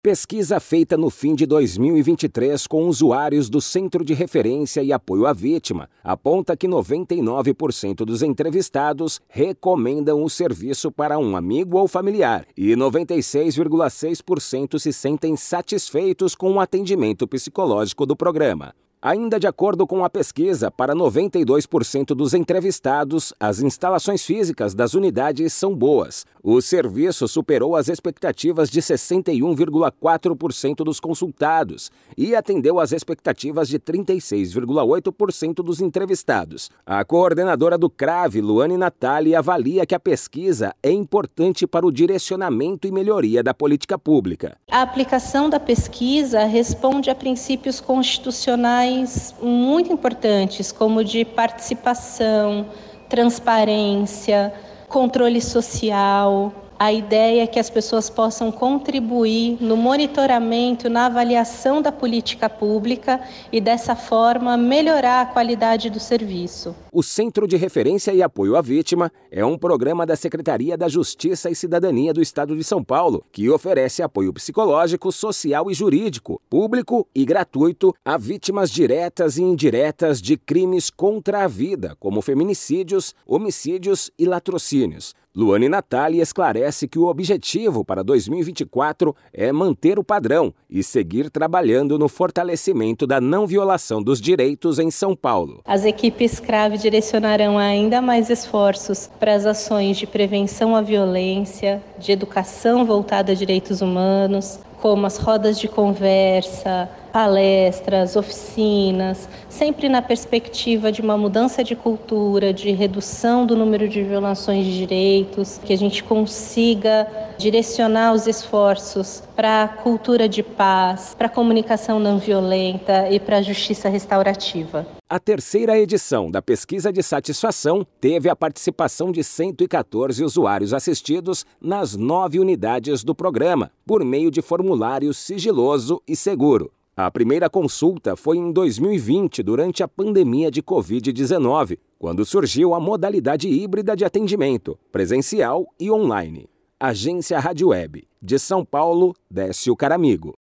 Pesquisa feita no fim de 2023 com usuários do Centro de Referência e Apoio à Vítima aponta que 99% dos entrevistados recomendam o serviço para um amigo ou familiar e 96,6% se sentem satisfeitos com o atendimento psicológico do programa. Ainda de acordo com a pesquisa, para 92% dos entrevistados, as instalações físicas das unidades são boas. O serviço superou as expectativas de 61,4% dos consultados e atendeu às expectativas de 36,8% dos entrevistados. A coordenadora do CRAVE, Luane Natali, avalia que a pesquisa é importante para o direcionamento e melhoria da política pública. A aplicação da pesquisa responde a princípios constitucionais muito importantes, como de participação, transparência, controle social, a ideia é que as pessoas possam contribuir no monitoramento, na avaliação da política pública e, dessa forma, melhorar a qualidade do serviço. O Centro de Referência e Apoio à Vítima é um programa da Secretaria da Justiça e Cidadania do Estado de São Paulo que oferece apoio psicológico, social e jurídico, público e gratuito a vítimas diretas e indiretas de crimes contra a vida, como feminicídios, homicídios e latrocínios. Luane Natali esclarece que o objetivo para 2024 é manter o padrão e seguir trabalhando no fortalecimento da não violação dos direitos em São Paulo. As equipes CRAVE direcionarão ainda mais esforços para as ações de prevenção à violência, de educação voltada a direitos humanos, como as rodas de conversa, palestras, oficinas, sempre na perspectiva de uma mudança de cultura, de redução do número de violações de direitos, que a gente consiga direcionar os esforços para a cultura de paz, para a comunicação não violenta e para a justiça restaurativa. A terceira edição da pesquisa de satisfação teve a participação de 114 usuários assistidos nas nove unidades do programa, por meio de formulário sigiloso e seguro. A primeira consulta foi em 2020, durante a pandemia de Covid-19, quando surgiu a modalidade híbrida de atendimento, presencial e online. Agência Rádio Web, de São Paulo, Décio Caramigo.